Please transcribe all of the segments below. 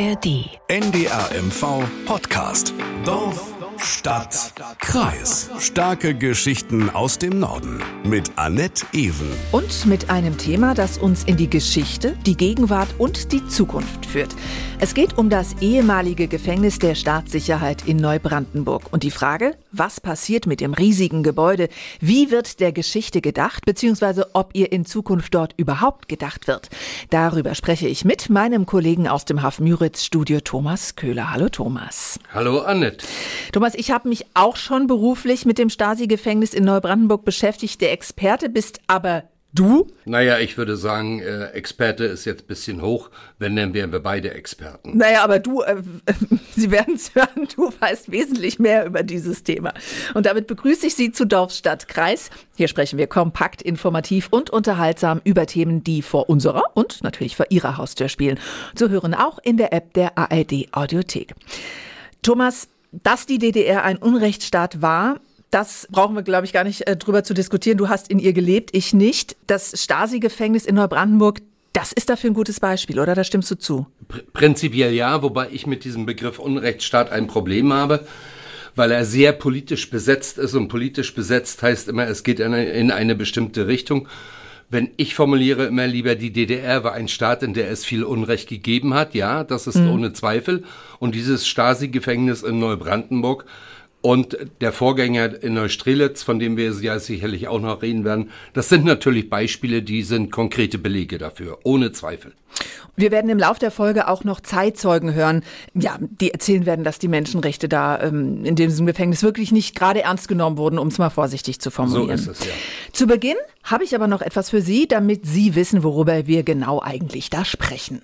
ARD. NDRMV Podcast. Dorf, Stadt, Kreis. Starke Geschichten aus dem Norden. Mit Annette Ewen. Und mit einem Thema, das uns in die Geschichte, die Gegenwart und die Zukunft führt. Es geht um das ehemalige Gefängnis der Staatssicherheit in Neubrandenburg. Und die Frage, was passiert mit dem riesigen Gebäude? Wie wird der Geschichte gedacht? Beziehungsweise ob ihr in Zukunft dort überhaupt gedacht wird? Darüber spreche ich mit meinem Kollegen aus dem Hafen Müritz Studio Thomas Köhler. Hallo Thomas. Hallo Annette. Thomas, ich habe mich auch schon beruflich mit dem Stasi-Gefängnis in Neubrandenburg beschäftigt. Der Experte bist aber Du? Naja, ich würde sagen, äh, Experte ist jetzt ein bisschen hoch, wenn dann wären wir beide Experten. Naja, aber du, äh, Sie werden es hören, du weißt wesentlich mehr über dieses Thema. Und damit begrüße ich Sie zu Dorfstadt Kreis. Hier sprechen wir kompakt, informativ und unterhaltsam über Themen, die vor unserer und natürlich vor Ihrer Haustür spielen. Zu hören auch in der App der ARD Audiothek. Thomas, dass die DDR ein Unrechtsstaat war, das brauchen wir, glaube ich, gar nicht äh, drüber zu diskutieren. Du hast in ihr gelebt, ich nicht. Das Stasi-Gefängnis in Neubrandenburg, das ist dafür ein gutes Beispiel, oder? Da stimmst du zu? Prinzipiell ja, wobei ich mit diesem Begriff Unrechtsstaat ein Problem habe, weil er sehr politisch besetzt ist und politisch besetzt heißt immer, es geht in eine, in eine bestimmte Richtung. Wenn ich formuliere immer lieber, die DDR war ein Staat, in der es viel Unrecht gegeben hat, ja, das ist mhm. ohne Zweifel. Und dieses Stasi-Gefängnis in Neubrandenburg und der Vorgänger in Neustrelitz, von dem wir ja sicherlich auch noch reden werden, das sind natürlich Beispiele, die sind konkrete Belege dafür, ohne Zweifel. Wir werden im Laufe der Folge auch noch Zeitzeugen hören, ja, die erzählen werden, dass die Menschenrechte da ähm, in diesem Gefängnis wirklich nicht gerade ernst genommen wurden, um es mal vorsichtig zu formulieren. So ist es, ja. Zu Beginn habe ich aber noch etwas für Sie, damit Sie wissen, worüber wir genau eigentlich da sprechen.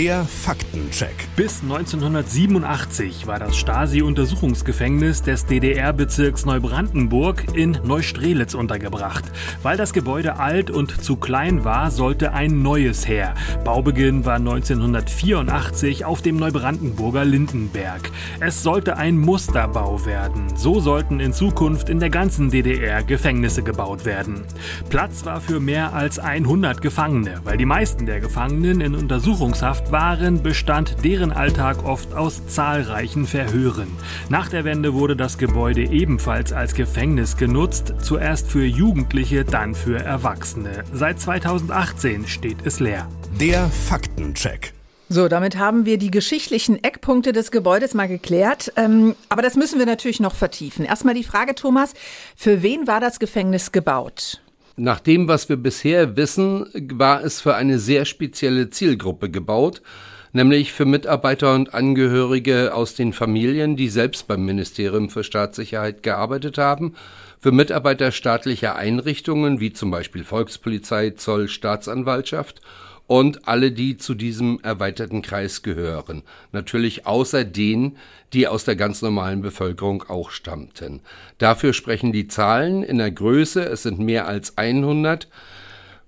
Der Faktencheck. Bis 1987 war das Stasi-Untersuchungsgefängnis des DDR-Bezirks Neubrandenburg in Neustrelitz untergebracht. Weil das Gebäude alt und zu klein war, sollte ein neues her. Baubeginn war 1984 auf dem Neubrandenburger Lindenberg. Es sollte ein Musterbau werden. So sollten in Zukunft in der ganzen DDR Gefängnisse gebaut werden. Platz war für mehr als 100 Gefangene, weil die meisten der Gefangenen in Untersuchungshaft Haft waren, bestand deren Alltag oft aus zahlreichen Verhören. Nach der Wende wurde das Gebäude ebenfalls als Gefängnis genutzt, zuerst für Jugendliche, dann für Erwachsene. Seit 2018 steht es leer. Der Faktencheck. So, damit haben wir die geschichtlichen Eckpunkte des Gebäudes mal geklärt. Ähm, aber das müssen wir natürlich noch vertiefen. Erstmal die Frage, Thomas, für wen war das Gefängnis gebaut? Nach dem, was wir bisher wissen, war es für eine sehr spezielle Zielgruppe gebaut, nämlich für Mitarbeiter und Angehörige aus den Familien, die selbst beim Ministerium für Staatssicherheit gearbeitet haben, für Mitarbeiter staatlicher Einrichtungen wie zum Beispiel Volkspolizei, Zoll, Staatsanwaltschaft und alle, die zu diesem erweiterten Kreis gehören. Natürlich außer denen, die aus der ganz normalen Bevölkerung auch stammten. Dafür sprechen die Zahlen in der Größe, es sind mehr als 100.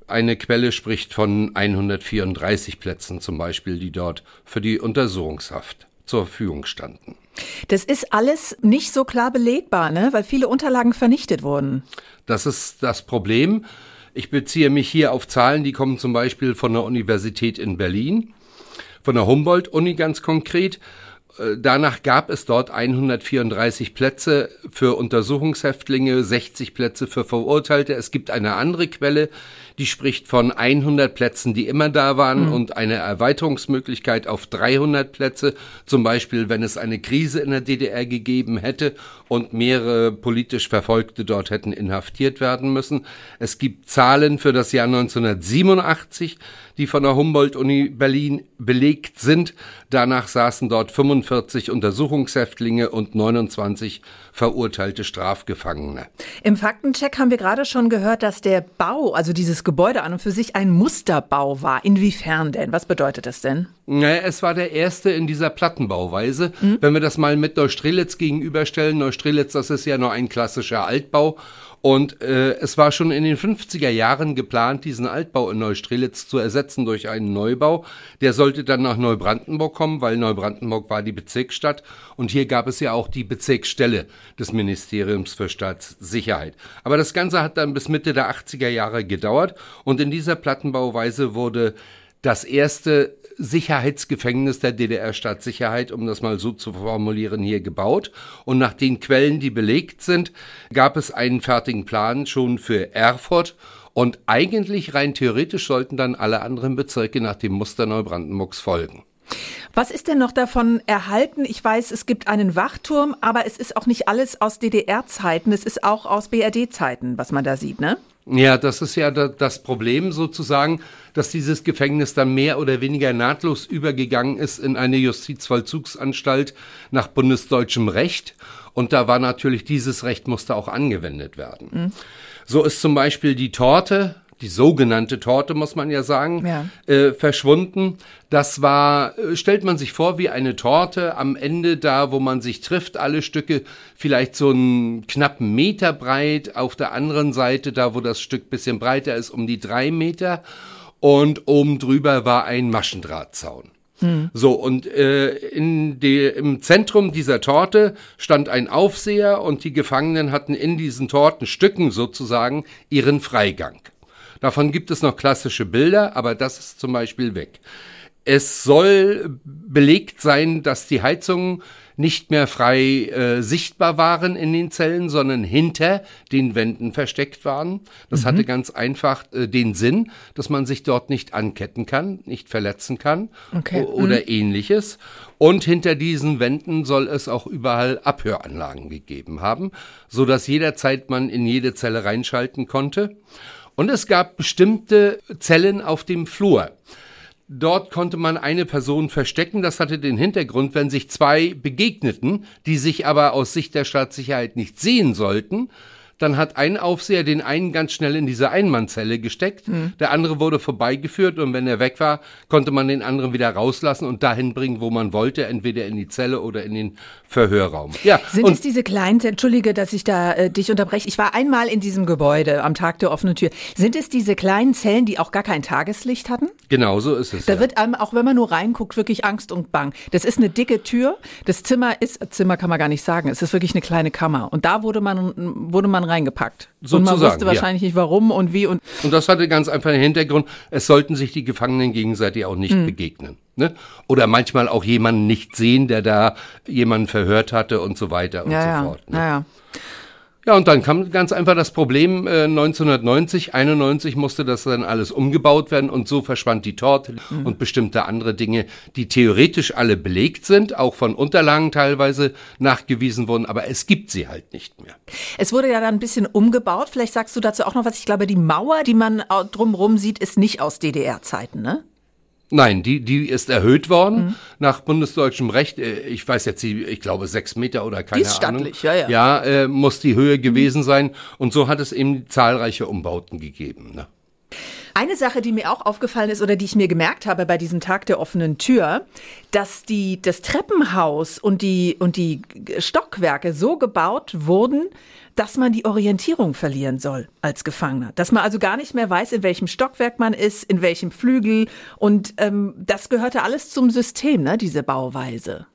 Eine Quelle spricht von 134 Plätzen zum Beispiel, die dort für die Untersuchungshaft zur Verfügung standen. Das ist alles nicht so klar belegbar, ne? weil viele Unterlagen vernichtet wurden. Das ist das Problem. Ich beziehe mich hier auf Zahlen, die kommen zum Beispiel von der Universität in Berlin, von der Humboldt-Uni ganz konkret. Äh, danach gab es dort 134 Plätze für Untersuchungshäftlinge, 60 Plätze für Verurteilte. Es gibt eine andere Quelle, die spricht von 100 Plätzen, die immer da waren mhm. und eine Erweiterungsmöglichkeit auf 300 Plätze. Zum Beispiel, wenn es eine Krise in der DDR gegeben hätte und mehrere politisch Verfolgte dort hätten inhaftiert werden müssen. Es gibt Zahlen für das Jahr 1987, die von der Humboldt-Uni Berlin belegt sind. Danach saßen dort 45 Untersuchungshäftlinge und 29 verurteilte Strafgefangene. Im Faktencheck haben wir gerade schon gehört, dass der Bau, also dieses Gebäude an und für sich ein Musterbau war. Inwiefern denn? Was bedeutet das denn? Naja, es war der erste in dieser Plattenbauweise. Mhm. Wenn wir das mal mit Neustrelitz gegenüberstellen, Neustrelitz, das ist ja nur ein klassischer Altbau und äh, es war schon in den 50er Jahren geplant, diesen Altbau in Neustrelitz zu ersetzen durch einen Neubau. Der sollte dann nach Neubrandenburg kommen, weil Neubrandenburg war die Bezirksstadt. Und hier gab es ja auch die Bezirksstelle des Ministeriums für Staatssicherheit. Aber das Ganze hat dann bis Mitte der 80er Jahre gedauert. Und in dieser Plattenbauweise wurde das erste Sicherheitsgefängnis der DDR-Staatssicherheit, um das mal so zu formulieren, hier gebaut. Und nach den Quellen, die belegt sind, gab es einen fertigen Plan schon für Erfurt. Und eigentlich rein theoretisch sollten dann alle anderen Bezirke nach dem Muster Neubrandenburgs folgen. Was ist denn noch davon erhalten? Ich weiß, es gibt einen Wachturm, aber es ist auch nicht alles aus DDR-Zeiten, es ist auch aus BRD-Zeiten, was man da sieht, ne? Ja, das ist ja das Problem sozusagen, dass dieses Gefängnis dann mehr oder weniger nahtlos übergegangen ist in eine Justizvollzugsanstalt nach bundesdeutschem Recht. Und da war natürlich dieses Recht musste auch angewendet werden. Mhm. So ist zum Beispiel die Torte die sogenannte Torte, muss man ja sagen, ja. Äh, verschwunden. Das war, äh, stellt man sich vor, wie eine Torte am Ende da, wo man sich trifft, alle Stücke vielleicht so einen knappen Meter breit, auf der anderen Seite, da wo das Stück bisschen breiter ist, um die drei Meter und oben drüber war ein Maschendrahtzaun. Hm. So, und äh, in die, im Zentrum dieser Torte stand ein Aufseher und die Gefangenen hatten in diesen Tortenstücken sozusagen ihren Freigang. Davon gibt es noch klassische Bilder, aber das ist zum Beispiel weg. Es soll belegt sein, dass die Heizungen nicht mehr frei äh, sichtbar waren in den Zellen, sondern hinter den Wänden versteckt waren. Das mhm. hatte ganz einfach äh, den Sinn, dass man sich dort nicht anketten kann, nicht verletzen kann okay. oder mhm. ähnliches. Und hinter diesen Wänden soll es auch überall Abhöranlagen gegeben haben, so dass jederzeit man in jede Zelle reinschalten konnte. Und es gab bestimmte Zellen auf dem Flur. Dort konnte man eine Person verstecken. Das hatte den Hintergrund, wenn sich zwei begegneten, die sich aber aus Sicht der Staatssicherheit nicht sehen sollten, dann hat ein Aufseher den einen ganz schnell in diese Einmannzelle gesteckt. Mhm. Der andere wurde vorbeigeführt und wenn er weg war, konnte man den anderen wieder rauslassen und dahin bringen, wo man wollte, entweder in die Zelle oder in den Verhörraum. Ja, Sind es diese kleinen, entschuldige, dass ich da äh, dich unterbreche. Ich war einmal in diesem Gebäude am Tag der offenen Tür. Sind es diese kleinen Zellen, die auch gar kein Tageslicht hatten? Genau so ist es. Da ja. wird einem, auch wenn man nur reinguckt, wirklich Angst und Bang. Das ist eine dicke Tür. Das Zimmer ist, Zimmer kann man gar nicht sagen. Es ist wirklich eine kleine Kammer. Und da wurde man, wurde man reingepackt. Sozusagen, und man wusste wahrscheinlich ja. nicht warum und wie. Und, und das hatte ganz einfach den Hintergrund, es sollten sich die Gefangenen gegenseitig auch nicht mhm. begegnen. Ne? Oder manchmal auch jemanden nicht sehen, der da jemanden verhört hatte und so weiter und ja, so fort. Ne? Ja, ja. Ja, und dann kam ganz einfach das Problem, äh, 1990, 91 musste das dann alles umgebaut werden und so verschwand die Torte mhm. und bestimmte andere Dinge, die theoretisch alle belegt sind, auch von Unterlagen teilweise nachgewiesen wurden, aber es gibt sie halt nicht mehr. Es wurde ja dann ein bisschen umgebaut, vielleicht sagst du dazu auch noch was, ich glaube, die Mauer, die man drumherum sieht, ist nicht aus DDR-Zeiten, ne? Nein, die, die ist erhöht worden mhm. nach bundesdeutschem Recht. Äh, ich weiß jetzt, ich glaube sechs Meter oder keine die ist stattlich, Ahnung. Ja, ja. ja äh, muss die Höhe mhm. gewesen sein. Und so hat es eben zahlreiche Umbauten gegeben. Ne? Eine Sache, die mir auch aufgefallen ist oder die ich mir gemerkt habe bei diesem Tag der offenen Tür, dass die, das Treppenhaus und die, und die Stockwerke so gebaut wurden, dass man die Orientierung verlieren soll als Gefangener. Dass man also gar nicht mehr weiß, in welchem Stockwerk man ist, in welchem Flügel. Und ähm, das gehörte alles zum System, ne, diese Bauweise.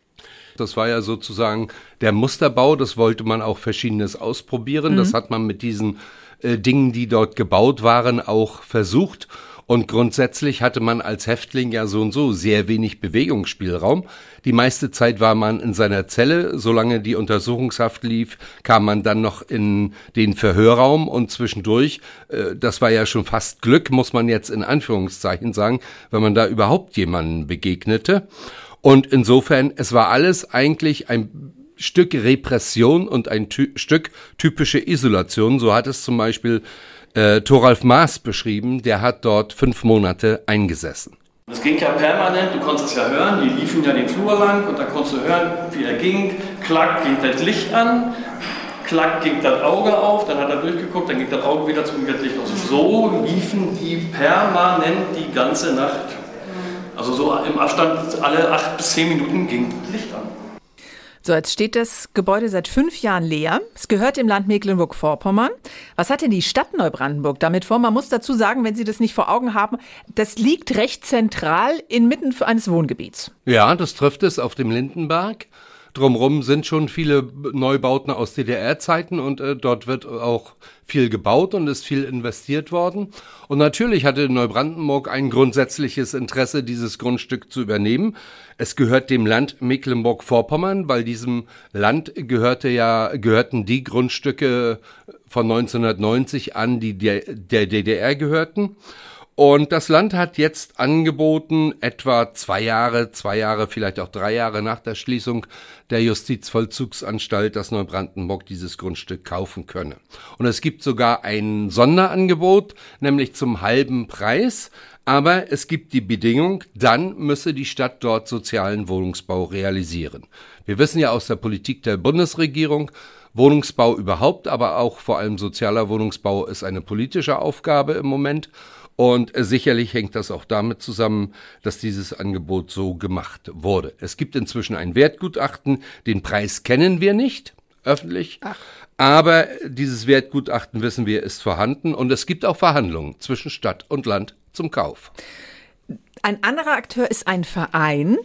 Das war ja sozusagen der Musterbau, das wollte man auch verschiedenes ausprobieren. Mhm. Das hat man mit diesen äh, Dingen, die dort gebaut waren, auch versucht. Und grundsätzlich hatte man als Häftling ja so und so sehr wenig Bewegungsspielraum. Die meiste Zeit war man in seiner Zelle. Solange die Untersuchungshaft lief, kam man dann noch in den Verhörraum und zwischendurch, äh, das war ja schon fast Glück, muss man jetzt in Anführungszeichen sagen, wenn man da überhaupt jemanden begegnete. Und insofern, es war alles eigentlich ein Stück Repression und ein Ty Stück typische Isolation. So hat es zum Beispiel äh, Thoralf Maas beschrieben, der hat dort fünf Monate eingesessen. Das ging ja permanent, du konntest es ja hören, die liefen ja den Flur lang und da konntest du hören, wie er ging. Klack ging das Licht an, klack ging das Auge auf, dann hat er durchgeguckt, dann ging das Auge wieder zum Licht aus. So liefen die permanent die ganze Nacht. Also so im Abstand alle acht bis zehn Minuten ging Licht an. So, jetzt steht das Gebäude seit fünf Jahren leer. Es gehört dem Land Mecklenburg-Vorpommern. Was hat denn die Stadt Neubrandenburg damit vor? Man muss dazu sagen, wenn Sie das nicht vor Augen haben, das liegt recht zentral inmitten eines Wohngebiets. Ja, das trifft es auf dem Lindenberg. Drumherum sind schon viele Neubauten aus DDR-Zeiten und äh, dort wird auch viel gebaut und ist viel investiert worden. Und natürlich hatte Neubrandenburg ein grundsätzliches Interesse, dieses Grundstück zu übernehmen. Es gehört dem Land Mecklenburg-Vorpommern, weil diesem Land gehörte ja, gehörten die Grundstücke von 1990 an, die der, der DDR gehörten. Und das Land hat jetzt angeboten, etwa zwei Jahre, zwei Jahre, vielleicht auch drei Jahre nach der Schließung der Justizvollzugsanstalt, dass Neubrandenburg dieses Grundstück kaufen könne. Und es gibt sogar ein Sonderangebot, nämlich zum halben Preis. Aber es gibt die Bedingung, dann müsse die Stadt dort sozialen Wohnungsbau realisieren. Wir wissen ja aus der Politik der Bundesregierung, Wohnungsbau überhaupt, aber auch vor allem sozialer Wohnungsbau ist eine politische Aufgabe im Moment. Und sicherlich hängt das auch damit zusammen, dass dieses Angebot so gemacht wurde. Es gibt inzwischen ein Wertgutachten, den Preis kennen wir nicht öffentlich, Ach. aber dieses Wertgutachten wissen wir ist vorhanden und es gibt auch Verhandlungen zwischen Stadt und Land zum Kauf. Ein anderer Akteur ist ein Verein,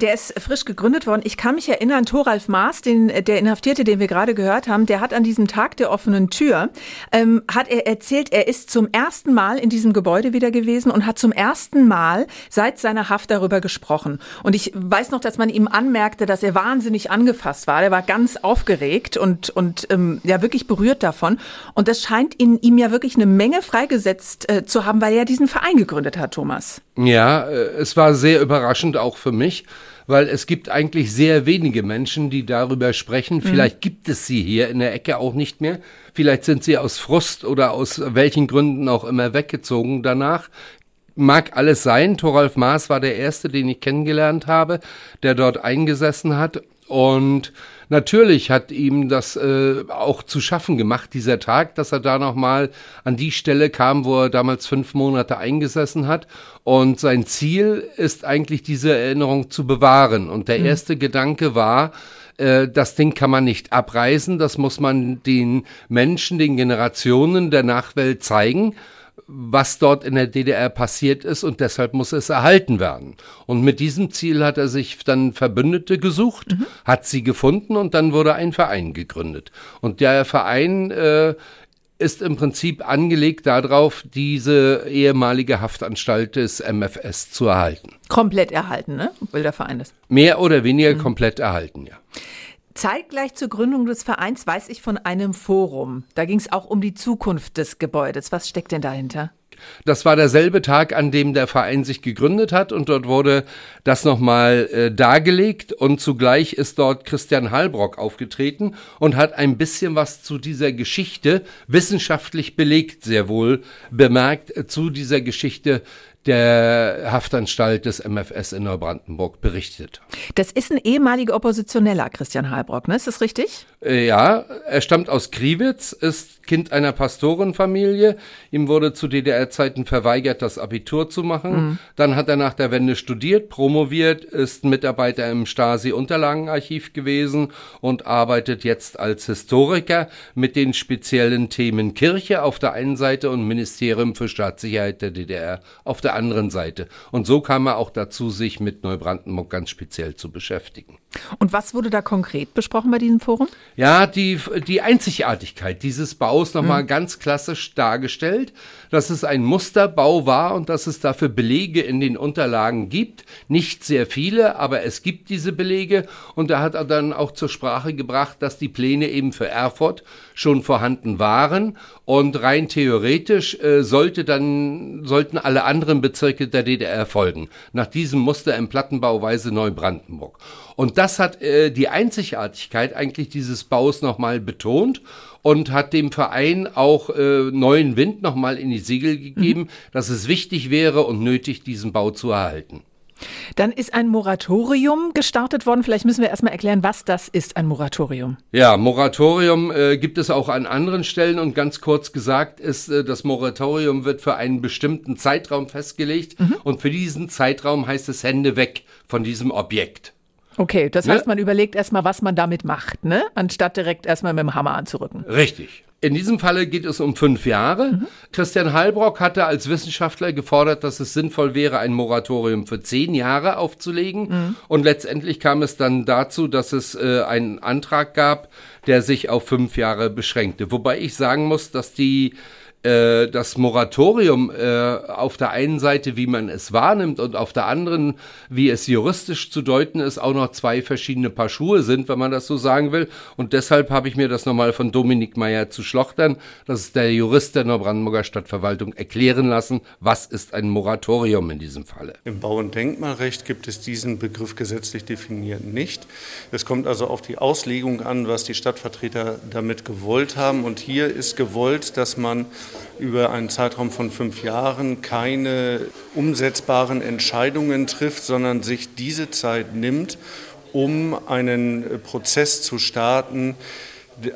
der ist frisch gegründet worden. Ich kann mich erinnern, Thoralf Maas, den, der Inhaftierte, den wir gerade gehört haben, der hat an diesem Tag der offenen Tür, ähm, hat er erzählt, er ist zum ersten Mal in diesem Gebäude wieder gewesen und hat zum ersten Mal seit seiner Haft darüber gesprochen. Und ich weiß noch, dass man ihm anmerkte, dass er wahnsinnig angefasst war. Er war ganz aufgeregt und, und ähm, ja wirklich berührt davon. Und das scheint in ihm ja wirklich eine Menge freigesetzt äh, zu haben, weil er diesen Verein gegründet hat, Thomas. Ja, äh, es war sehr überraschend auch für mich, weil es gibt eigentlich sehr wenige Menschen, die darüber sprechen. Mhm. Vielleicht gibt es sie hier in der Ecke auch nicht mehr. Vielleicht sind sie aus Frust oder aus welchen Gründen auch immer weggezogen danach. Mag alles sein. Thoralf Maas war der erste, den ich kennengelernt habe, der dort eingesessen hat. Und natürlich hat ihm das äh, auch zu schaffen gemacht, dieser Tag, dass er da nochmal an die Stelle kam, wo er damals fünf Monate eingesessen hat. Und sein Ziel ist eigentlich, diese Erinnerung zu bewahren. Und der mhm. erste Gedanke war, äh, das Ding kann man nicht abreißen, das muss man den Menschen, den Generationen der Nachwelt zeigen was dort in der DDR passiert ist und deshalb muss es erhalten werden. Und mit diesem Ziel hat er sich dann Verbündete gesucht, mhm. hat sie gefunden und dann wurde ein Verein gegründet. Und der Verein äh, ist im Prinzip angelegt darauf, diese ehemalige Haftanstalt des MFS zu erhalten. Komplett erhalten, ne? Will der Verein das? Mehr oder weniger mhm. komplett erhalten, ja. Zeitgleich zur Gründung des Vereins weiß ich von einem Forum. Da ging es auch um die Zukunft des Gebäudes. Was steckt denn dahinter? Das war derselbe Tag, an dem der Verein sich gegründet hat und dort wurde das nochmal äh, dargelegt und zugleich ist dort Christian Halbrock aufgetreten und hat ein bisschen was zu dieser Geschichte wissenschaftlich belegt, sehr wohl bemerkt, äh, zu dieser Geschichte der Haftanstalt des MFS in Neubrandenburg berichtet. Das ist ein ehemaliger Oppositioneller, Christian Halbrock, ne? Ist das richtig? Äh, ja, er stammt aus Kriwitz, ist Kind einer Pastorenfamilie. Ihm wurde zu DDR-Zeiten verweigert, das Abitur zu machen. Mhm. Dann hat er nach der Wende studiert, promoviert, ist Mitarbeiter im Stasi-Unterlagenarchiv gewesen und arbeitet jetzt als Historiker mit den speziellen Themen Kirche auf der einen Seite und Ministerium für Staatssicherheit der DDR auf der anderen Seite. Und so kam er auch dazu, sich mit Neubrandenburg ganz speziell zu beschäftigen. Und was wurde da konkret besprochen bei diesem Forum? Ja, die, die Einzigartigkeit dieses Baus nochmal mhm. ganz klassisch dargestellt, dass es ein Musterbau war und dass es dafür Belege in den Unterlagen gibt. Nicht sehr viele, aber es gibt diese Belege. Und da hat er dann auch zur Sprache gebracht, dass die Pläne eben für Erfurt schon vorhanden waren. Und rein theoretisch äh, sollte dann, sollten alle anderen Bezirke der DDR folgen. Nach diesem Muster im Plattenbauweise Neubrandenburg. Und das hat äh, die Einzigartigkeit eigentlich dieses Baus nochmal betont und hat dem Verein auch äh, neuen Wind nochmal in die Segel gegeben, mhm. dass es wichtig wäre und nötig, diesen Bau zu erhalten. Dann ist ein Moratorium gestartet worden. Vielleicht müssen wir erstmal erklären, was das ist, ein Moratorium. Ja, Moratorium äh, gibt es auch an anderen Stellen und ganz kurz gesagt ist, äh, das Moratorium wird für einen bestimmten Zeitraum festgelegt mhm. und für diesen Zeitraum heißt es Hände weg von diesem Objekt. Okay, das ne? heißt, man überlegt erstmal, was man damit macht, ne? Anstatt direkt erstmal mit dem Hammer anzurücken. Richtig. In diesem Falle geht es um fünf Jahre. Mhm. Christian Heilbrock hatte als Wissenschaftler gefordert, dass es sinnvoll wäre, ein Moratorium für zehn Jahre aufzulegen. Mhm. Und letztendlich kam es dann dazu, dass es äh, einen Antrag gab, der sich auf fünf Jahre beschränkte. Wobei ich sagen muss, dass die äh, das Moratorium äh, auf der einen Seite, wie man es wahrnimmt, und auf der anderen, wie es juristisch zu deuten ist, auch noch zwei verschiedene Paar Schuhe sind, wenn man das so sagen will. Und deshalb habe ich mir das nochmal von Dominik Meyer zu Schlochtern, das ist der Jurist der Neubrandenburger Stadtverwaltung, erklären lassen, was ist ein Moratorium in diesem Falle. Im Bau- und Denkmalrecht gibt es diesen Begriff gesetzlich definiert nicht. Es kommt also auf die Auslegung an, was die Stadtvertreter damit gewollt haben. Und hier ist gewollt, dass man über einen Zeitraum von fünf Jahren keine umsetzbaren Entscheidungen trifft, sondern sich diese Zeit nimmt, um einen Prozess zu starten,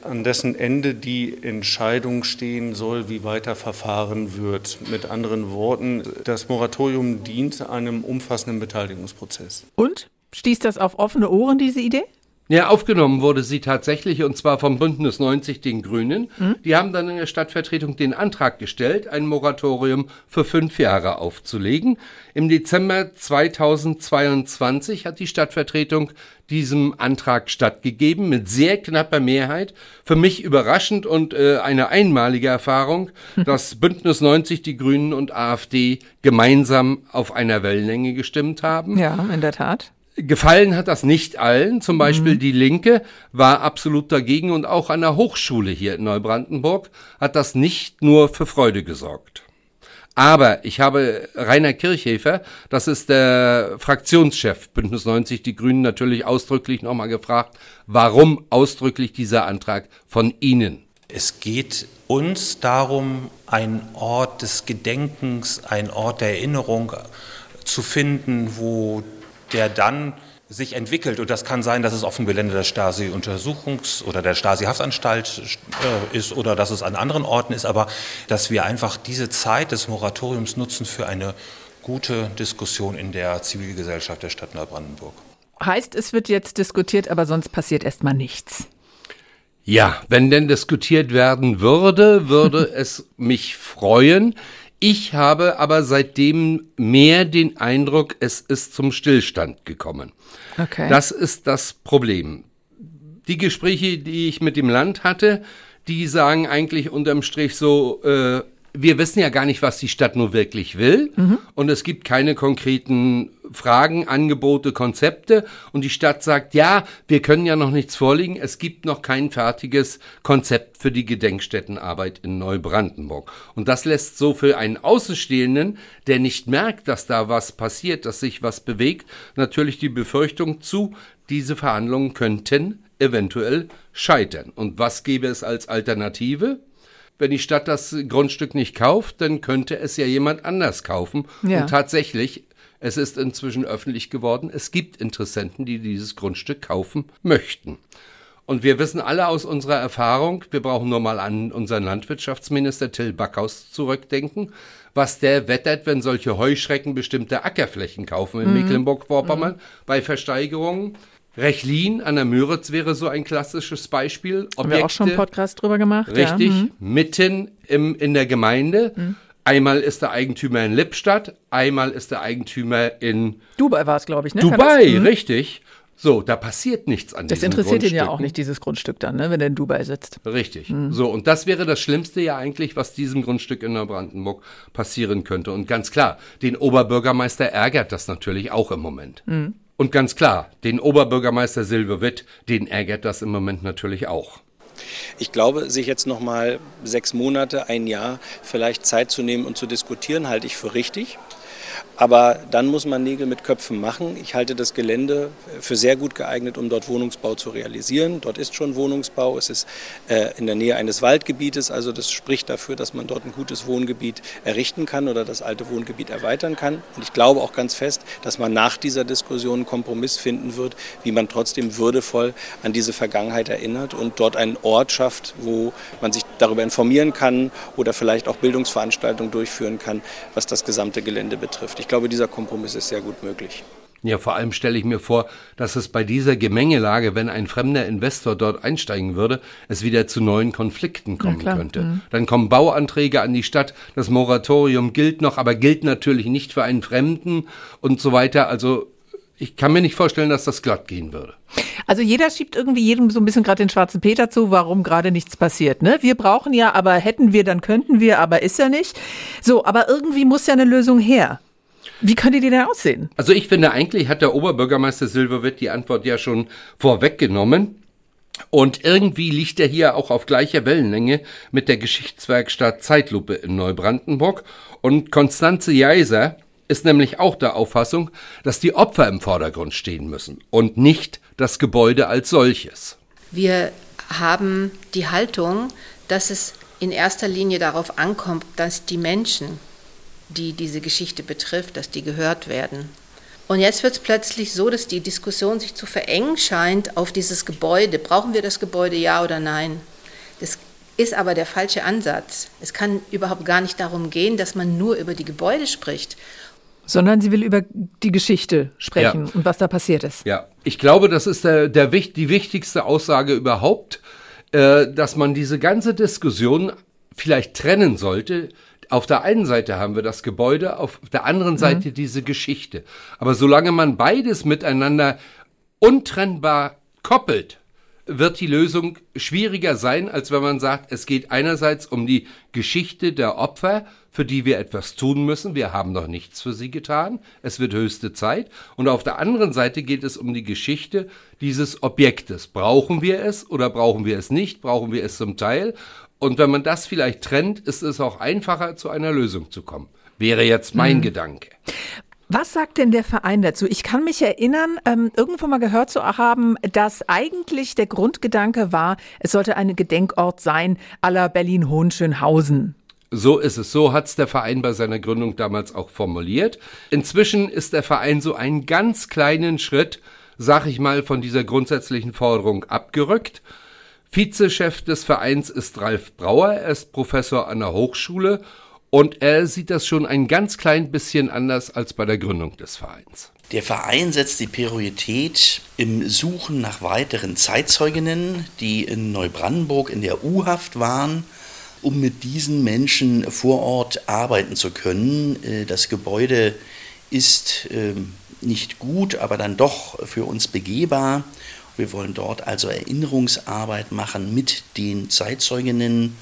an dessen Ende die Entscheidung stehen soll, wie weiter verfahren wird. Mit anderen Worten, das Moratorium dient einem umfassenden Beteiligungsprozess. Und? Stieß das auf offene Ohren, diese Idee? Ja, aufgenommen wurde sie tatsächlich und zwar vom Bündnis 90 den Grünen. Mhm. Die haben dann in der Stadtvertretung den Antrag gestellt, ein Moratorium für fünf Jahre aufzulegen. Im Dezember 2022 hat die Stadtvertretung diesem Antrag stattgegeben mit sehr knapper Mehrheit. Für mich überraschend und äh, eine einmalige Erfahrung, dass Bündnis 90, die Grünen und AfD gemeinsam auf einer Wellenlänge gestimmt haben. Ja, in der Tat. Gefallen hat das nicht allen. Zum Beispiel mhm. die Linke war absolut dagegen und auch an der Hochschule hier in Neubrandenburg hat das nicht nur für Freude gesorgt. Aber ich habe Rainer Kirchhefer, das ist der Fraktionschef Bündnis 90, die Grünen natürlich ausdrücklich nochmal gefragt, warum ausdrücklich dieser Antrag von Ihnen? Es geht uns darum, einen Ort des Gedenkens, einen Ort der Erinnerung zu finden, wo der dann sich entwickelt. Und das kann sein, dass es auf dem Gelände der Stasi-Untersuchungs- oder der Stasi-Haftanstalt äh, ist oder dass es an anderen Orten ist, aber dass wir einfach diese Zeit des Moratoriums nutzen für eine gute Diskussion in der Zivilgesellschaft der Stadt Neubrandenburg. Heißt, es wird jetzt diskutiert, aber sonst passiert erstmal nichts. Ja, wenn denn diskutiert werden würde, würde es mich freuen. Ich habe aber seitdem mehr den Eindruck, es ist zum Stillstand gekommen. Okay. Das ist das Problem. Die Gespräche, die ich mit dem Land hatte, die sagen eigentlich unterm Strich so, äh, wir wissen ja gar nicht, was die Stadt nur wirklich will. Mhm. Und es gibt keine konkreten Fragen, Angebote, Konzepte. Und die Stadt sagt, ja, wir können ja noch nichts vorlegen. Es gibt noch kein fertiges Konzept für die Gedenkstättenarbeit in Neubrandenburg. Und das lässt so für einen Außenstehenden, der nicht merkt, dass da was passiert, dass sich was bewegt, natürlich die Befürchtung zu, diese Verhandlungen könnten eventuell scheitern. Und was gäbe es als Alternative? Wenn die Stadt das Grundstück nicht kauft, dann könnte es ja jemand anders kaufen. Ja. Und tatsächlich, es ist inzwischen öffentlich geworden, es gibt Interessenten, die dieses Grundstück kaufen möchten. Und wir wissen alle aus unserer Erfahrung, wir brauchen nur mal an unseren Landwirtschaftsminister Till Backhaus zurückdenken, was der wettert, wenn solche Heuschrecken bestimmte Ackerflächen kaufen in mhm. Mecklenburg-Vorpommern mhm. bei Versteigerungen. Rechlin an der Müritz wäre so ein klassisches Beispiel. Objekte, Haben wir auch schon einen Podcast drüber gemacht. Richtig, ja. mhm. mitten im, in der Gemeinde. Mhm. Einmal ist der Eigentümer in Lippstadt, einmal ist der Eigentümer in Dubai war es, glaube ich, ne? Dubai, mhm. richtig. So, da passiert nichts an das diesem Das interessiert ihn ja auch nicht, dieses Grundstück dann, ne, wenn er in Dubai sitzt. Richtig. Mhm. So, und das wäre das Schlimmste ja eigentlich, was diesem Grundstück in Neubrandenburg passieren könnte. Und ganz klar, den Oberbürgermeister ärgert das natürlich auch im Moment. Mhm. Und ganz klar, den Oberbürgermeister Silvio Witt, den ärgert das im Moment natürlich auch. Ich glaube, sich jetzt noch mal sechs Monate, ein Jahr vielleicht Zeit zu nehmen und zu diskutieren, halte ich für richtig. Aber dann muss man Nägel mit Köpfen machen. Ich halte das Gelände für sehr gut geeignet, um dort Wohnungsbau zu realisieren. Dort ist schon Wohnungsbau. Es ist äh, in der Nähe eines Waldgebietes. Also das spricht dafür, dass man dort ein gutes Wohngebiet errichten kann oder das alte Wohngebiet erweitern kann. Und ich glaube auch ganz fest, dass man nach dieser Diskussion einen Kompromiss finden wird, wie man trotzdem würdevoll an diese Vergangenheit erinnert und dort einen Ort schafft, wo man sich darüber informieren kann oder vielleicht auch Bildungsveranstaltungen durchführen kann, was das gesamte Gelände betrifft. Ich glaube, dieser Kompromiss ist sehr gut möglich. Ja, vor allem stelle ich mir vor, dass es bei dieser Gemengelage, wenn ein fremder Investor dort einsteigen würde, es wieder zu neuen Konflikten kommen könnte. Mhm. Dann kommen Bauanträge an die Stadt, das Moratorium gilt noch, aber gilt natürlich nicht für einen Fremden und so weiter. Also ich kann mir nicht vorstellen, dass das glatt gehen würde. Also jeder schiebt irgendwie jedem so ein bisschen gerade den schwarzen Peter zu, warum gerade nichts passiert. Ne? Wir brauchen ja, aber hätten wir, dann könnten wir, aber ist ja nicht. So, aber irgendwie muss ja eine Lösung her. Wie könnte die denn aussehen? Also ich finde, eigentlich hat der Oberbürgermeister Silverwitt die Antwort ja schon vorweggenommen. Und irgendwie liegt er hier auch auf gleicher Wellenlänge mit der Geschichtswerkstatt Zeitlupe in Neubrandenburg. Und Konstanze Jeiser ist nämlich auch der Auffassung, dass die Opfer im Vordergrund stehen müssen und nicht das Gebäude als solches. Wir haben die Haltung, dass es in erster Linie darauf ankommt, dass die Menschen die diese Geschichte betrifft, dass die gehört werden. Und jetzt wird es plötzlich so, dass die Diskussion sich zu verengen scheint auf dieses Gebäude. Brauchen wir das Gebäude, ja oder nein? Das ist aber der falsche Ansatz. Es kann überhaupt gar nicht darum gehen, dass man nur über die Gebäude spricht. Sondern sie will über die Geschichte sprechen ja. und was da passiert ist. Ja, ich glaube, das ist der, der, die wichtigste Aussage überhaupt, äh, dass man diese ganze Diskussion vielleicht trennen sollte auf der einen Seite haben wir das Gebäude, auf der anderen. Seite mhm. diese Geschichte. Aber solange man beides miteinander untrennbar koppelt, wird die Lösung schwieriger sein, als wenn man sagt, es geht einerseits um die Geschichte der Opfer, für die wir etwas tun müssen. Wir haben noch nichts für sie getan. Es wird höchste Zeit. Und auf der anderen Seite geht es um die Geschichte dieses Objektes. Brauchen wir es oder brauchen wir es nicht? Brauchen wir es zum Teil? Und wenn man das vielleicht trennt, ist es auch einfacher, zu einer Lösung zu kommen. Wäre jetzt mein mhm. Gedanke. Was sagt denn der Verein dazu? Ich kann mich erinnern, ähm, irgendwo mal gehört zu haben, dass eigentlich der Grundgedanke war, es sollte ein Gedenkort sein aller Berlin-Hohenschönhausen. So ist es. So hat es der Verein bei seiner Gründung damals auch formuliert. Inzwischen ist der Verein so einen ganz kleinen Schritt, sag ich mal, von dieser grundsätzlichen Forderung abgerückt. Vizechef des Vereins ist Ralf Brauer, er ist Professor an der Hochschule und er sieht das schon ein ganz klein bisschen anders als bei der Gründung des Vereins. Der Verein setzt die Priorität im Suchen nach weiteren Zeitzeuginnen, die in Neubrandenburg in der U-Haft waren, um mit diesen Menschen vor Ort arbeiten zu können. Äh, das Gebäude ist ähm, nicht gut, aber dann doch für uns begehbar. Wir wollen dort also Erinnerungsarbeit machen mit den Zeitzeuginnen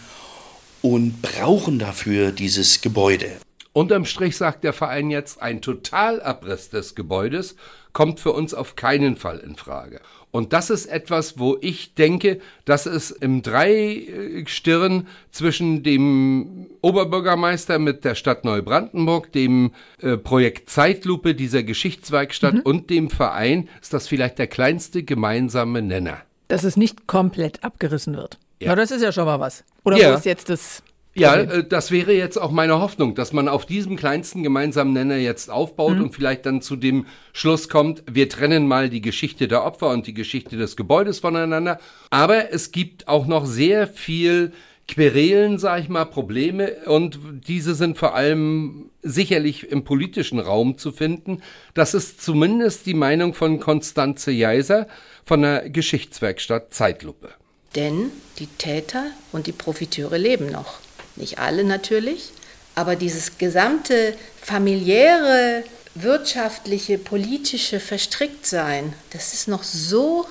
und brauchen dafür dieses Gebäude. Unterm Strich sagt der Verein jetzt, ein Totalabriss des Gebäudes kommt für uns auf keinen Fall in Frage. Und das ist etwas, wo ich denke, dass es im Dreistirn zwischen dem Oberbürgermeister mit der Stadt Neubrandenburg, dem äh, Projekt Zeitlupe dieser Geschichtswerkstatt mhm. und dem Verein ist das vielleicht der kleinste gemeinsame Nenner. Dass es nicht komplett abgerissen wird. Ja, ja das ist ja schon mal was. Oder ja. wo ist jetzt das ja, äh, das wäre jetzt auch meine Hoffnung, dass man auf diesem kleinsten gemeinsamen Nenner jetzt aufbaut mhm. und vielleicht dann zu dem Schluss kommt, wir trennen mal die Geschichte der Opfer und die Geschichte des Gebäudes voneinander. Aber es gibt auch noch sehr viel Querelen, sag ich mal, Probleme und diese sind vor allem sicherlich im politischen Raum zu finden. Das ist zumindest die Meinung von Konstanze Jeiser von der Geschichtswerkstatt Zeitlupe. Denn die Täter und die Profiteure leben noch. Nicht alle natürlich, aber dieses gesamte familiäre, wirtschaftliche, politische Verstricktsein, das ist noch so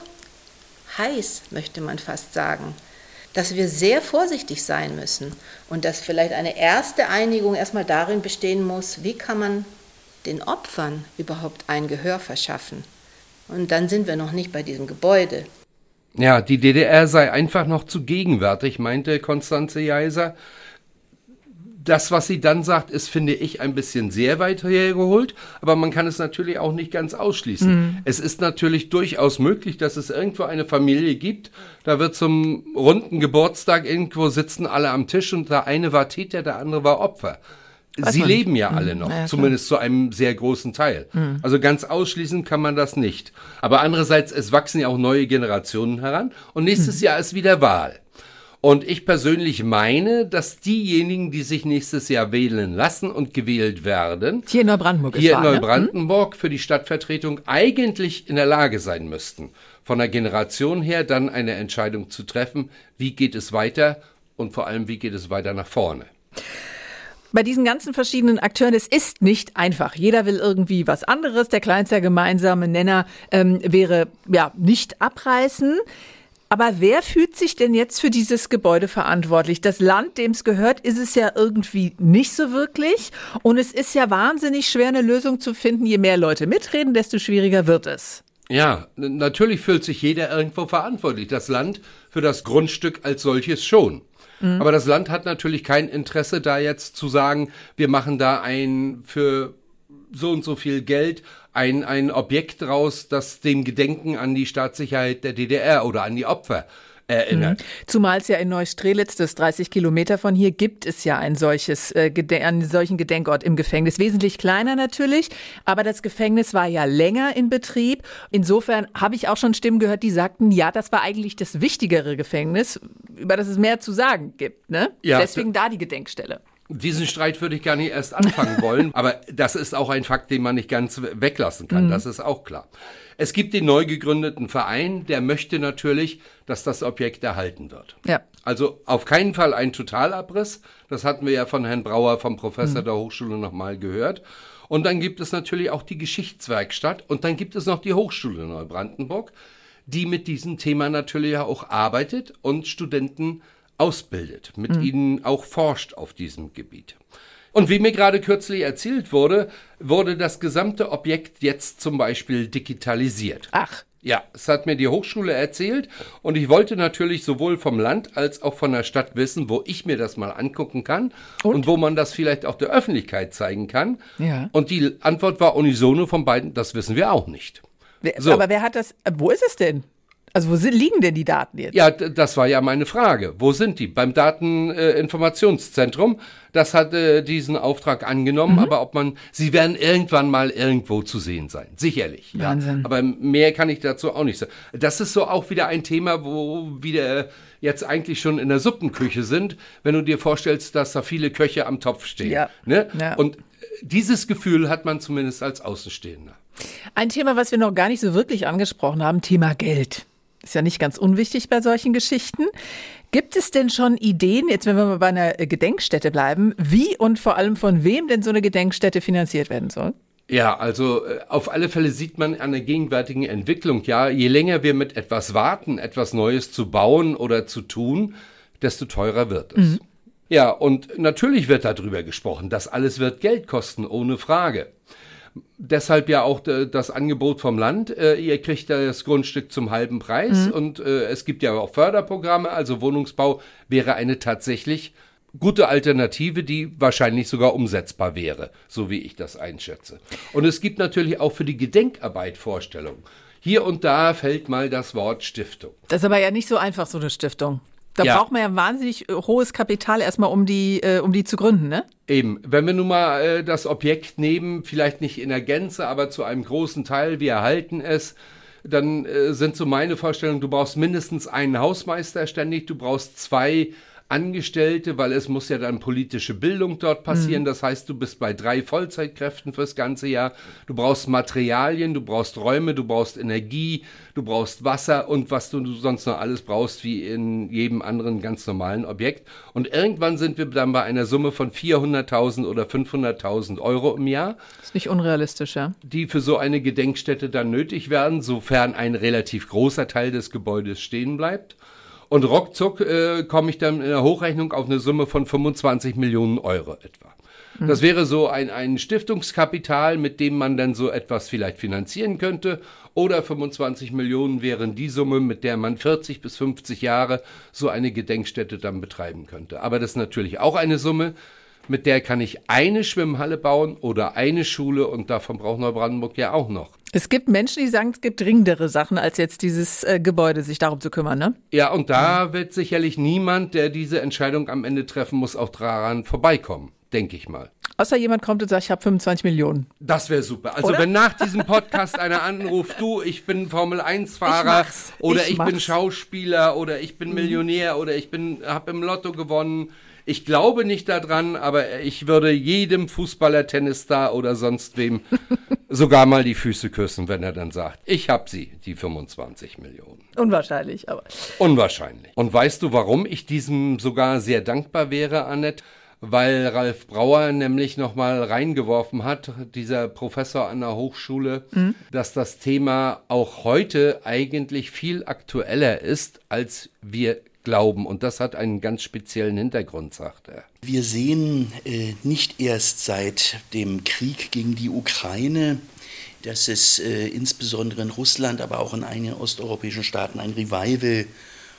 heiß, möchte man fast sagen, dass wir sehr vorsichtig sein müssen und dass vielleicht eine erste Einigung erstmal darin bestehen muss, wie kann man den Opfern überhaupt ein Gehör verschaffen. Und dann sind wir noch nicht bei diesem Gebäude. Ja, die DDR sei einfach noch zu gegenwärtig, meinte Konstanze Jeiser das, was sie dann sagt, ist, finde ich, ein bisschen sehr weit hergeholt, aber man kann es natürlich auch nicht ganz ausschließen. Mhm. Es ist natürlich durchaus möglich, dass es irgendwo eine Familie gibt, da wird zum runden Geburtstag irgendwo sitzen alle am Tisch und der eine war Täter, der andere war Opfer. Weiß Sie leben ja alle mhm. noch, ja, zumindest zu einem sehr großen Teil. Mhm. Also ganz ausschließen kann man das nicht. Aber andererseits, es wachsen ja auch neue Generationen heran und nächstes mhm. Jahr ist wieder Wahl. Und ich persönlich meine, dass diejenigen, die sich nächstes Jahr wählen lassen und gewählt werden, hier in Neubrandenburg, hier war, in ne? Neubrandenburg für die Stadtvertretung eigentlich in der Lage sein müssten, von der Generation her dann eine Entscheidung zu treffen, wie geht es weiter und vor allem, wie geht es weiter nach vorne. Bei diesen ganzen verschiedenen Akteuren, es ist nicht einfach. Jeder will irgendwie was anderes. Der kleinste gemeinsame Nenner ähm, wäre ja nicht abreißen. Aber wer fühlt sich denn jetzt für dieses Gebäude verantwortlich? Das Land, dem es gehört, ist es ja irgendwie nicht so wirklich. Und es ist ja wahnsinnig schwer, eine Lösung zu finden. Je mehr Leute mitreden, desto schwieriger wird es. Ja, natürlich fühlt sich jeder irgendwo verantwortlich. Das Land für das Grundstück als solches schon. Mhm. Aber das Land hat natürlich kein Interesse, da jetzt zu sagen, wir machen da ein für so und so viel Geld ein, ein Objekt draus, das dem Gedenken an die Staatssicherheit der DDR oder an die Opfer erinnert. Mhm. Zumal es ja in Neustrelitz, das 30 Kilometer von hier, gibt es ja ein solches, äh, einen solchen Gedenkort im Gefängnis. Wesentlich kleiner natürlich, aber das Gefängnis war ja länger in Betrieb. Insofern habe ich auch schon Stimmen gehört, die sagten, ja, das war eigentlich das wichtigere Gefängnis, über das es mehr zu sagen gibt. Ne? Ja, Deswegen da die Gedenkstelle. Diesen Streit würde ich gar nicht erst anfangen wollen, aber das ist auch ein Fakt, den man nicht ganz weglassen kann. Mhm. Das ist auch klar. Es gibt den neu gegründeten Verein, der möchte natürlich, dass das Objekt erhalten wird. Ja. Also auf keinen Fall ein Totalabriss. Das hatten wir ja von Herrn Brauer, vom Professor mhm. der Hochschule nochmal gehört. Und dann gibt es natürlich auch die Geschichtswerkstatt und dann gibt es noch die Hochschule Neubrandenburg, die mit diesem Thema natürlich auch arbeitet und Studenten ausbildet, mit mhm. ihnen auch forscht auf diesem Gebiet. Und wie mir gerade kürzlich erzählt wurde, wurde das gesamte Objekt jetzt zum Beispiel digitalisiert. Ach. Ja, es hat mir die Hochschule erzählt und ich wollte natürlich sowohl vom Land als auch von der Stadt wissen, wo ich mir das mal angucken kann und, und wo man das vielleicht auch der Öffentlichkeit zeigen kann. Ja. Und die Antwort war unisono von beiden, das wissen wir auch nicht. So. Aber wer hat das, wo ist es denn? Also wo sind, liegen denn die Daten jetzt? Ja, das war ja meine Frage. Wo sind die? Beim Dateninformationszentrum. Äh, das hat äh, diesen Auftrag angenommen, mhm. aber ob man, sie werden irgendwann mal irgendwo zu sehen sein. Sicherlich. Wahnsinn. Ja. Aber mehr kann ich dazu auch nicht sagen. Das ist so auch wieder ein Thema, wo wieder jetzt eigentlich schon in der Suppenküche sind, wenn du dir vorstellst, dass da viele Köche am Topf stehen. Ja. Ne? ja. Und dieses Gefühl hat man zumindest als Außenstehender. Ein Thema, was wir noch gar nicht so wirklich angesprochen haben, Thema Geld. Ist ja nicht ganz unwichtig bei solchen Geschichten. Gibt es denn schon Ideen, jetzt wenn wir mal bei einer Gedenkstätte bleiben, wie und vor allem von wem denn so eine Gedenkstätte finanziert werden soll? Ja, also äh, auf alle Fälle sieht man an der gegenwärtigen Entwicklung, ja, je länger wir mit etwas warten, etwas Neues zu bauen oder zu tun, desto teurer wird es. Mhm. Ja, und natürlich wird darüber gesprochen, das alles wird Geld kosten, ohne Frage. Deshalb ja auch äh, das Angebot vom Land. Äh, ihr kriegt das Grundstück zum halben Preis mhm. und äh, es gibt ja auch Förderprogramme. Also Wohnungsbau wäre eine tatsächlich gute Alternative, die wahrscheinlich sogar umsetzbar wäre, so wie ich das einschätze. Und es gibt natürlich auch für die Gedenkarbeit Vorstellungen. Hier und da fällt mal das Wort Stiftung. Das ist aber ja nicht so einfach, so eine Stiftung. Da ja. braucht man ja wahnsinnig äh, hohes Kapital erstmal, um die, äh, um die zu gründen, ne? Eben. Wenn wir nun mal äh, das Objekt nehmen, vielleicht nicht in der Gänze, aber zu einem großen Teil, wir erhalten es, dann äh, sind so meine Vorstellungen, du brauchst mindestens einen Hausmeister ständig, du brauchst zwei Angestellte, weil es muss ja dann politische Bildung dort passieren. Mhm. Das heißt, du bist bei drei Vollzeitkräften fürs ganze Jahr. Du brauchst Materialien, du brauchst Räume, du brauchst Energie, du brauchst Wasser und was du sonst noch alles brauchst, wie in jedem anderen ganz normalen Objekt. Und irgendwann sind wir dann bei einer Summe von 400.000 oder 500.000 Euro im Jahr. Das ist nicht unrealistisch, ja. Die für so eine Gedenkstätte dann nötig werden, sofern ein relativ großer Teil des Gebäudes stehen bleibt. Und ruckzuck äh, komme ich dann in der Hochrechnung auf eine Summe von 25 Millionen Euro etwa. Das wäre so ein, ein Stiftungskapital, mit dem man dann so etwas vielleicht finanzieren könnte. Oder 25 Millionen wären die Summe, mit der man 40 bis 50 Jahre so eine Gedenkstätte dann betreiben könnte. Aber das ist natürlich auch eine Summe, mit der kann ich eine Schwimmhalle bauen oder eine Schule und davon braucht Neubrandenburg ja auch noch. Es gibt Menschen, die sagen, es gibt dringendere Sachen, als jetzt dieses äh, Gebäude sich darum zu kümmern, ne? Ja, und da wird sicherlich niemand, der diese Entscheidung am Ende treffen muss, auch daran vorbeikommen, denke ich mal. Außer jemand kommt und sagt, ich habe 25 Millionen. Das wäre super. Also Oder? wenn nach diesem Podcast einer anruft, du, ich bin Formel 1 Fahrer mach's. oder Ich ich, bin. Schauspieler oder ich bin Millionär oder ich bin habe im Lotto gewonnen. Ich glaube nicht daran, aber ich würde jedem Fußballer, Tennisstar oder sonst wem sogar mal die Füße küssen, wenn er dann sagt, ich habe sie, die 25 Millionen. Unwahrscheinlich, aber. Unwahrscheinlich. Und weißt du, warum ich diesem sogar sehr dankbar wäre, Annette? Weil Ralf Brauer nämlich nochmal reingeworfen hat, dieser Professor an der Hochschule, dass das Thema auch heute eigentlich viel aktueller ist, als wir glauben. Und das hat einen ganz speziellen Hintergrund, sagt er. Wir sehen äh, nicht erst seit dem Krieg gegen die Ukraine, dass es äh, insbesondere in Russland, aber auch in einigen osteuropäischen Staaten ein Revival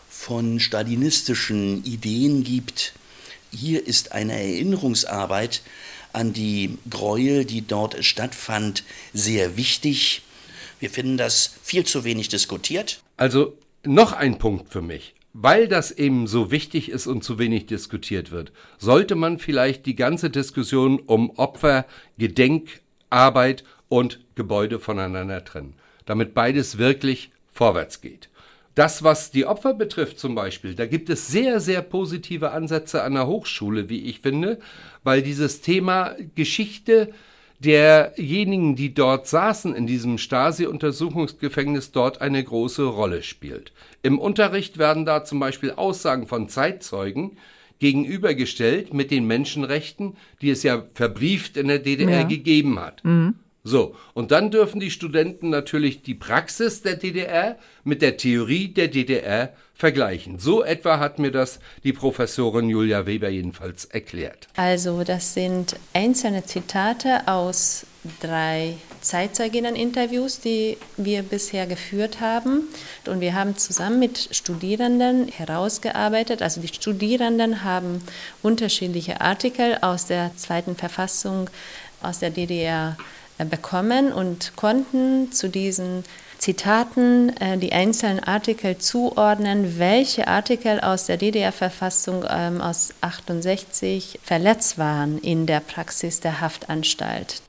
von stalinistischen Ideen gibt. Hier ist eine Erinnerungsarbeit an die Gräuel, die dort stattfand, sehr wichtig. Wir finden das viel zu wenig diskutiert. Also noch ein Punkt für mich. Weil das eben so wichtig ist und zu wenig diskutiert wird, sollte man vielleicht die ganze Diskussion um Opfer, Gedenkarbeit und Gebäude voneinander trennen, damit beides wirklich vorwärts geht. Das, was die Opfer betrifft zum Beispiel, da gibt es sehr, sehr positive Ansätze an der Hochschule, wie ich finde, weil dieses Thema Geschichte derjenigen, die dort saßen in diesem Stasi-Untersuchungsgefängnis, dort eine große Rolle spielt. Im Unterricht werden da zum Beispiel Aussagen von Zeitzeugen gegenübergestellt mit den Menschenrechten, die es ja verbrieft in der DDR Ja. gegeben hat. So, und dann dürfen die Studenten natürlich die Praxis der DDR mit der Theorie der DDR vergleichen. So etwa hat mir das die Professorin Julia Weber jedenfalls erklärt. Also das sind einzelne Zitate aus drei Zeitzeuginnen-Interviews, die wir bisher geführt haben. Und wir haben zusammen mit Studierenden herausgearbeitet. Also die Studierenden haben unterschiedliche Artikel aus der zweiten Verfassung aus der DDR äh, bekommen und konnten zu diesen Zitaten äh, die einzelnen Artikel zuordnen, welche Artikel aus der DDR-Verfassung ähm, aus 68 verletzt waren in der Praxis der Haftanstalt.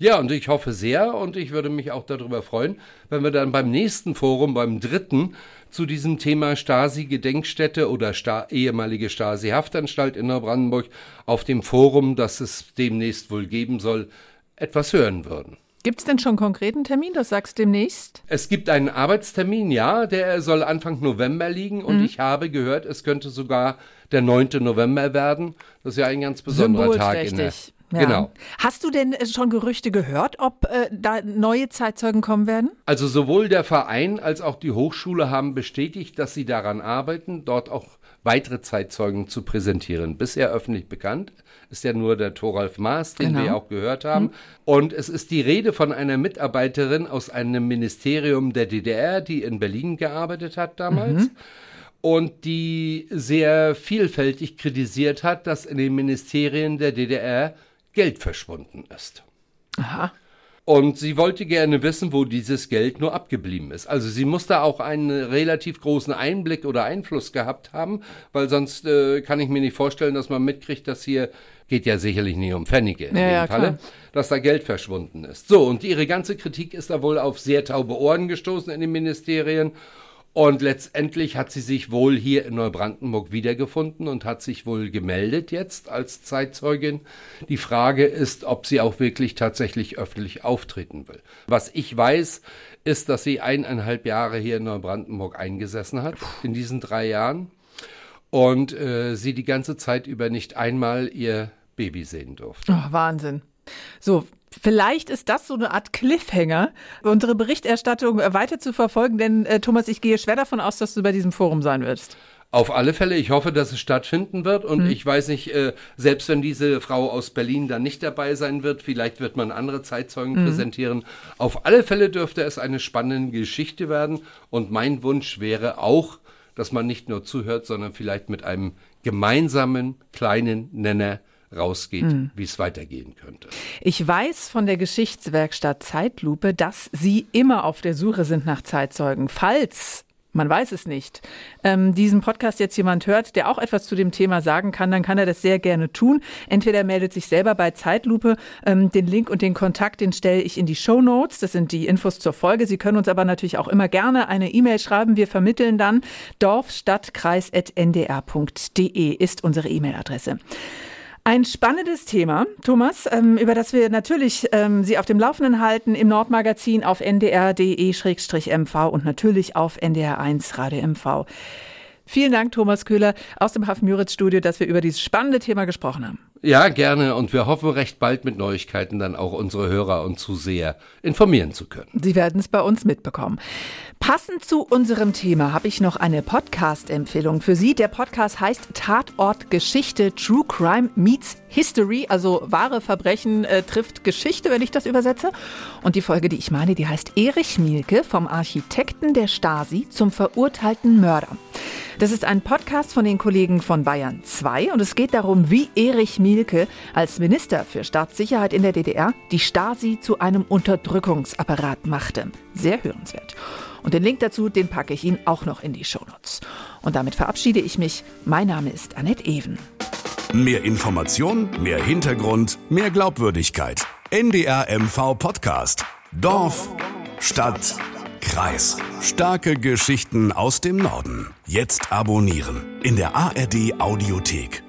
Ja, und ich hoffe sehr und ich würde mich auch darüber freuen, wenn wir dann beim nächsten Forum, beim dritten, zu diesem Thema Stasi-Gedenkstätte oder Sta ehemalige Stasi-Haftanstalt in Neubrandenburg auf dem Forum, das es demnächst wohl geben soll, etwas hören würden. Gibt es denn schon einen konkreten Termin? Das sagst du demnächst? Es gibt einen Arbeitstermin, ja, der soll Anfang November liegen und ich habe gehört, es könnte sogar der 9. November werden. Das ist ja ein ganz besonderer Tag in der. Ja. Genau. Hast du denn äh, schon Gerüchte gehört, ob äh, da neue Zeitzeugen kommen werden? Also sowohl der Verein als auch die Hochschule haben bestätigt, dass sie daran arbeiten, dort auch weitere Zeitzeugen zu präsentieren. Bisher öffentlich bekannt ist ja nur der Thoralf Maas, den Genau. wir ja auch gehört haben. Und es ist die Rede von einer Mitarbeiterin aus einem Ministerium der DDR, die in Berlin gearbeitet hat damals. Und die sehr vielfältig kritisiert hat, dass in den Ministerien der DDR Geld verschwunden ist. Aha. Und sie wollte gerne wissen, wo dieses Geld nur abgeblieben ist. Also sie muss da auch einen relativ großen Einblick oder Einfluss gehabt haben, weil sonst äh, kann ich mir nicht vorstellen, dass man mitkriegt, dass hier geht ja sicherlich nicht um Pfennige in Ja, dem ja, Falle, klar. dass da Geld verschwunden ist. So, und ihre ganze Kritik ist da wohl auf sehr taube Ohren gestoßen in den Ministerien. Und letztendlich hat sie sich wohl hier in Neubrandenburg wiedergefunden und hat sich wohl gemeldet jetzt als Zeitzeugin. Die Frage ist, ob sie auch wirklich tatsächlich öffentlich auftreten will. Was ich weiß, ist, dass sie eineinhalb Jahre hier in Neubrandenburg eingesessen hat, in diesen drei Jahren. Und äh, sie die ganze Zeit über nicht einmal ihr Baby sehen durfte. Oh, Wahnsinn. So, vielleicht ist das so eine Art Cliffhanger, unsere Berichterstattung äh, weiter zu verfolgen, denn äh, Thomas, ich gehe schwer davon aus, dass du bei diesem Forum sein wirst. Auf alle Fälle, ich hoffe, dass es stattfinden wird. Und ich weiß nicht, äh, selbst wenn diese Frau aus Berlin dann nicht dabei sein wird, vielleicht wird man andere Zeitzeugen präsentieren. Auf alle Fälle dürfte es eine spannende Geschichte werden. Und mein Wunsch wäre auch, dass man nicht nur zuhört, sondern vielleicht mit einem gemeinsamen kleinen Nenner rausgeht, wie es weitergehen könnte. Ich weiß von der Geschichtswerkstatt Zeitlupe, dass sie immer auf der Suche sind nach Zeitzeugen. Falls Man weiß es nicht. Ähm, diesen Podcast jetzt jemand hört, der auch etwas zu dem Thema sagen kann, dann kann er das sehr gerne tun. Entweder er meldet sich selber bei Zeitlupe. Ähm, den Link und den Kontakt, den stelle ich in die Show Notes. Das sind die Infos zur Folge. Sie können uns aber natürlich auch immer gerne eine E-Mail schreiben. Wir vermitteln dann dorfstadtkreis.ndr.de ist unsere E-Mail-Adresse. Ein spannendes Thema, Thomas, ähm, über das wir natürlich ähm, Sie auf dem Laufenden halten im Nordmagazin auf ndr.de-mv und natürlich auf NDR1 Radio MV. Vielen Dank, Thomas Köhler aus dem Hafen-Müritz-Studio, dass wir über dieses spannende Thema gesprochen haben. Ja, gerne. Und wir hoffen, recht bald mit Neuigkeiten dann auch unsere Hörer und Zuseher informieren zu können. Sie werden es bei uns mitbekommen. Passend zu unserem Thema habe ich noch eine Podcast-Empfehlung für Sie. Der Podcast heißt Tatort Geschichte True Crime Meets History, also wahre Verbrechen äh, trifft Geschichte, wenn ich das übersetze. Und die Folge, die ich meine, die heißt Erich Mielke vom Architekten der Stasi zum verurteilten Mörder. Das ist ein Podcast von den Kollegen von Bayern 2 und es geht darum, wie Erich Mielke als Minister für Staatssicherheit in der DDR die Stasi zu einem Unterdrückungsapparat machte. Sehr hörenswert. Und den Link dazu, den packe ich Ihnen auch noch in die Shownotes. Und damit verabschiede ich mich. Mein Name ist Annette Even. Mehr Information, mehr Hintergrund, mehr Glaubwürdigkeit. NDR MV Podcast. Dorf, Stadt, Kreis. Starke Geschichten aus dem Norden. Jetzt abonnieren in der ARD Audiothek.